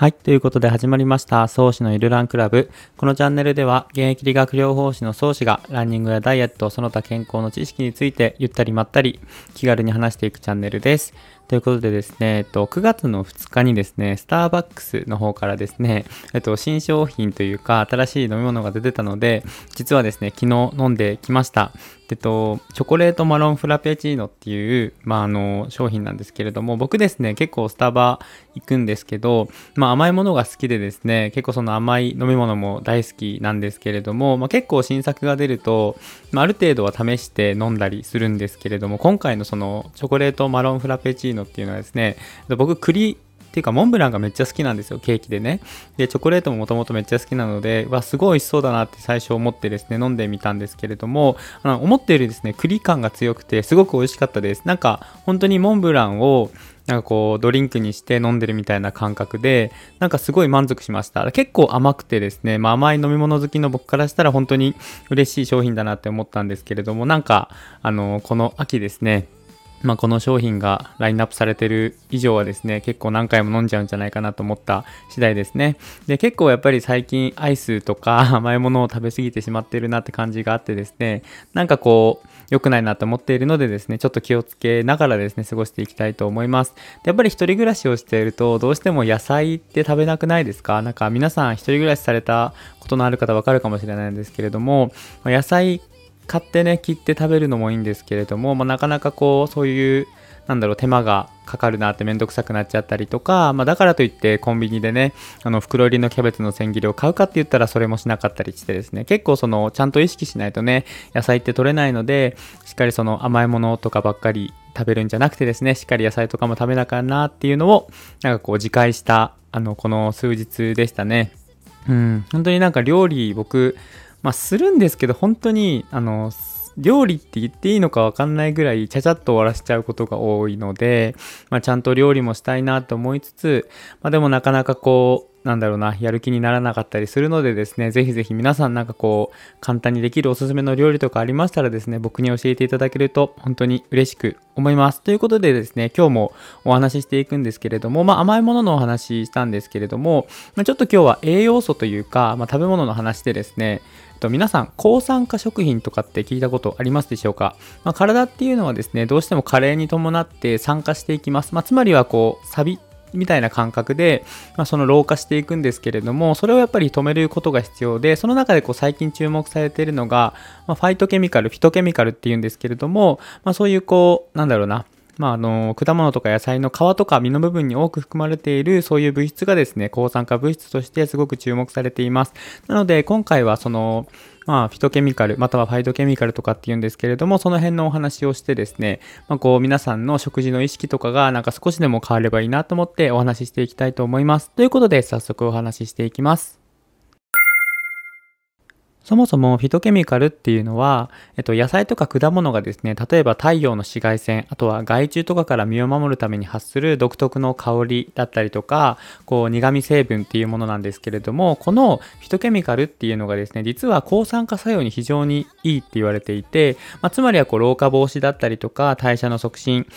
はい。ということで始まりました、創始のゆるランクラブ。このチャンネルでは、現役理学療法士の創始が、ランニングやダイエット、その他健康の知識について、ゆったりまったり、気軽に話していくチャンネルです。ということでですね、えっと、9月の2日にですね、スターバックスの方からですね、えっと、新商品というか、新しい飲み物が出てたので、実はですね、昨日飲んできました。えっと、チョコレートマロンフラペチーノっていう、まあ、あの、商品なんですけれども、僕ですね、結構スタバ行くんですけど、まあ、甘いものが好きでですね、結構その甘い飲み物も大好きなんですけれども、まあ、結構新作が出ると、まあ、ある程度は試して飲んだりするんですけれども、今回のそのチョコレートマロンフラペチーノっていうのはですね、僕栗っていうか、モンブランがめっちゃ好きなんですよ、ケーキでね。で、チョコレートももともとめっちゃ好きなので、わ、すごい美味しそうだなって最初思ってですね、飲んでみたんですけれども、あの思ったよりですね、栗感が強くて、すごく美味しかったです。なんか、本当にモンブランを、なんかこうドリンクにして飲んでるみたいな感覚で、なんかすごい満足しました。結構甘くてですね、まあ、甘い飲み物好きの僕からしたら本当に嬉しい商品だなって思ったんですけれども、なんか、あの、この秋ですね、まあ、この商品がラインナップされてる以上はですね、結構何回も飲んじゃうんじゃないかなと思った次第ですね。で、結構やっぱり最近アイスとか甘いものを食べ過ぎてしまってるなって感じがあってですね、なんかこう、良くないなと思っているのでですね、ちょっと気をつけながらですね、過ごしていきたいと思います。でやっぱり一人暮らしをしていると、どうしても野菜って食べなくないですか？なんか皆さん一人暮らしされたことのある方わかるかもしれないんですけれども、野菜買ってね、切って食べるのもいいんですけれども、まあ、なかなかこう、そういう、なんだろう、手間がかかるなってめんどくさくなっちゃったりとか、まあ、だからといってコンビニでね、あの、袋入りのキャベツの千切りを買うかって言ったらそれもしなかったりしてですね、結構その、ちゃんと意識しないとね、野菜って取れないので、しっかりその甘いものとかばっかり食べるんじゃなくてですね、しっかり野菜とかも食べなきゃなっていうのを、なんかこう自戒した、あの、この数日でしたね。うん、本当になんか料理僕、まあ、するんですけど、本当に、あの、料理って言っていいのかわかんないぐらいちゃちゃっと終わらせちゃうことが多いので、まあ、ちゃんと料理もしたいなと思いつつ、まあ、でもなかなかこう、なんだろうな、やる気にならなかったりするのでですね、ぜひぜひ皆さんなんかこう、簡単にできるおすすめの料理とかありましたらですね、僕に教えていただけると本当に嬉しく思います。ということでですね、今日もお話ししていくんですけれども、まあ甘いもののお話したんですけれども、まあ、ちょっと今日は栄養素というか、まあ、食べ物の話でですね、と皆さん、抗酸化食品とかって聞いたことありますでしょうか、まあ、体っていうのはですね、どうしても加齢に伴って酸化していきます。まあ、つまりはこう、サビみたいな感覚で、まあ、その老化していくんですけれども、それをやっぱり止めることが必要で、その中でこう最近注目されているのが、まあ、ファイトケミカル、フィトケミカルっていうんですけれども、まあ、そういうこう、なんだろうな、まあ、あの、果物とか野菜の皮とか実の部分に多く含まれているそういう物質がですね、抗酸化物質としてすごく注目されています。なので、今回はその、まあ、フィトケミカル、またはファイトケミカルとかって言うんですけれども、その辺のお話をしてですね、まあ、こう、皆さんの食事の意識とかが、なんか少しでも変わればいいなと思ってお話ししていきたいと思います。ということで、早速お話ししていきます。そもそもフィトケミカルっていうのは、えっと、野菜とか果物がですね、例えば太陽の紫外線、あとは害虫とかから身を守るために発する独特の香りだったりとか、こう苦味成分っていうものなんですけれども、このフィトケミカルっていうのがですね、実は抗酸化作用に非常にいいって言われていて、まあ、つまりはこう老化防止だったりとか、代謝の促進、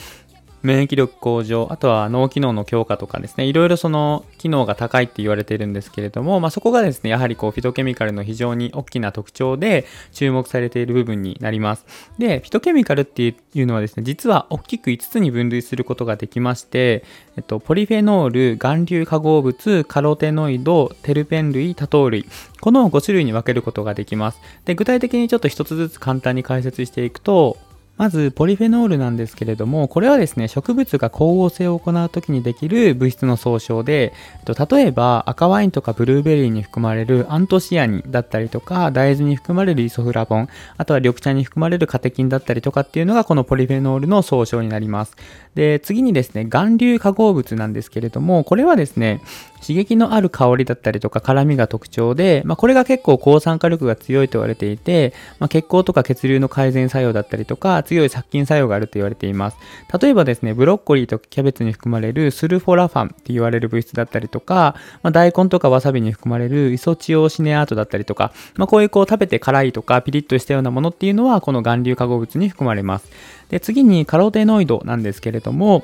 免疫力向上、あとは脳機能の強化とかですね、いろいろその機能が高いって言われているんですけれども、まあ、そこがですね、やはりこうフィトケミカルの非常に大きな特徴で注目されている部分になります。で、フィトケミカルっていうのはですね、実は大きく5つに分類することができまして、えっと、ポリフェノール、含硫化合物、カロテノイド、テルペン類、多糖類、この5種類に分けることができます。で、具体的にちょっと1つずつ簡単に解説していくと、まず、ポリフェノールなんですけれども、これはですね、植物が光合成を行う時にできる物質の総称で、例えば赤ワインとかブルーベリーに含まれるアントシアニンだったりとか、大豆に含まれるイソフラボン、あとは緑茶に含まれるカテキンだったりとかっていうのがこのポリフェノールの総称になります。で、次にですね、含硫化合物なんですけれども、これはですね、刺激のある香りだったりとか辛みが特徴で、まあ、これが結構抗酸化力が強いと言われていて、まあ、血行とか血流の改善作用だったりとか、強い殺菌作用があると言われています。例えばですね、ブロッコリーとかキャベツに含まれるスルフォラファンって言われる物質だったりとか、まあ、大根とかわさびに含まれるイソチオシネアートだったりとか、まあ、こういうこう食べて辛いとかピリッとしたようなものっていうのはこの含硫化合物に含まれます。で、次にカロテノイドなんですけれども、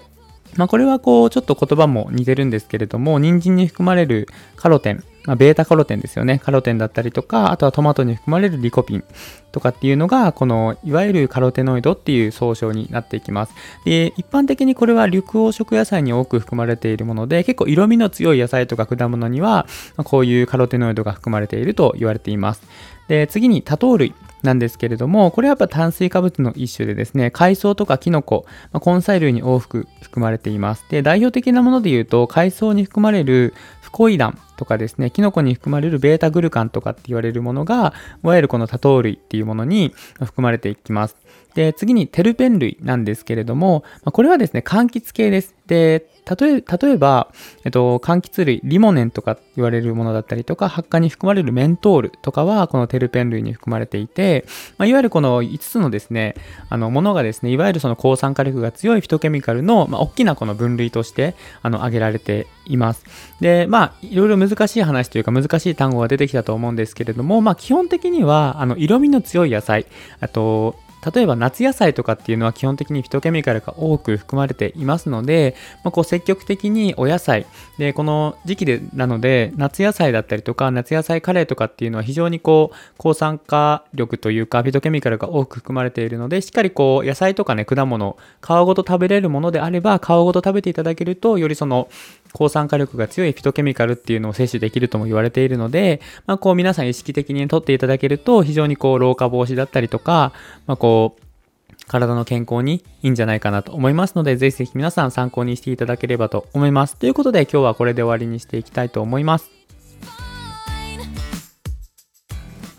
まあ、これはこう、ちょっと言葉も似てるんですけれども、人参に含まれるカロテン、まあ、ベータカロテンですよね。カロテンだったりとか、あとはトマトに含まれるリコピンとかっていうのが、この、いわゆるカロテノイドっていう総称になっていきます。で、一般的にこれは緑黄色野菜に多く含まれているもので、結構色味の強い野菜とか果物には、こういうカロテノイドが含まれていると言われています。で、次に多糖類。なんですけれども、これはやっぱ炭水化物の一種でですね、海藻とかキノコ、ま、根菜類に多く含まれています。で、代表的なもので言うと、海藻に含まれるフコイダンとかですね、キノコに含まれるベータグルカンとかって言われるものが、いわゆるこの多糖類っていうものに含まれていきます。で、次にテルペン類なんですけれども、これはですね、柑橘系です。で、例え例えば、えっと、柑橘類、リモネンとか言われるものだったりとか、発火に含まれるメントールとかは、このテルペン類に含まれていて、まあ、いわゆるこの5つのですね、あの、ものがですね、いわゆるその抗酸化力が強いフィトケミカルの、まあ、大きなこの分類として、あの、挙げられています。で、まあ、いろいろ難難しい話というか難しい単語が出てきたと思うんですけれども、まあ、基本的には、あの、色味の強い野菜、あと、例えば夏野菜とかっていうのは基本的にフィトケミカルが多く含まれていますので、まあ、こう積極的にお野菜でこの時期でなので夏野菜だったりとか夏野菜カレーとかっていうのは非常にこう抗酸化力というかフィトケミカルが多く含まれているのでしっかりこう野菜とかね果物皮ごと食べれるものであれば皮ごと食べていただけるとよりその抗酸化力が強いフィトケミカルっていうのを摂取できるとも言われているので、まあ、こう皆さん意識的にとっていただけると非常にこう老化防止だったりとか、まあ、こう体の健康にいいんじゃないかなと思いますので、ぜひぜひ皆さん参考にしていただければと思います。ということで今日はこれで終わりにしていきたいと思います。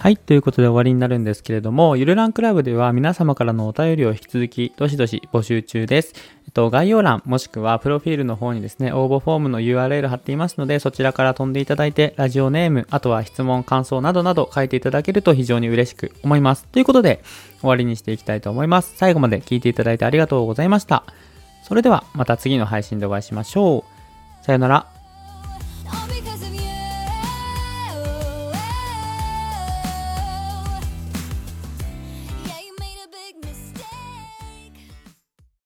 はい。ということで終わりになるんですけれども、ゆるランクラブでは皆様からのお便りを引き続き、どしどし募集中です。えっと、概要欄、もしくはプロフィールの方にですね、応募フォームの URL 貼っていますので、そちらから飛んでいただいて、ラジオネーム、あとは質問、感想などなど書いていただけると非常に嬉しく思います。ということで、終わりにしていきたいと思います。最後まで聞いていただいてありがとうございました。それでは、また次の配信でお会いしましょう。さよなら。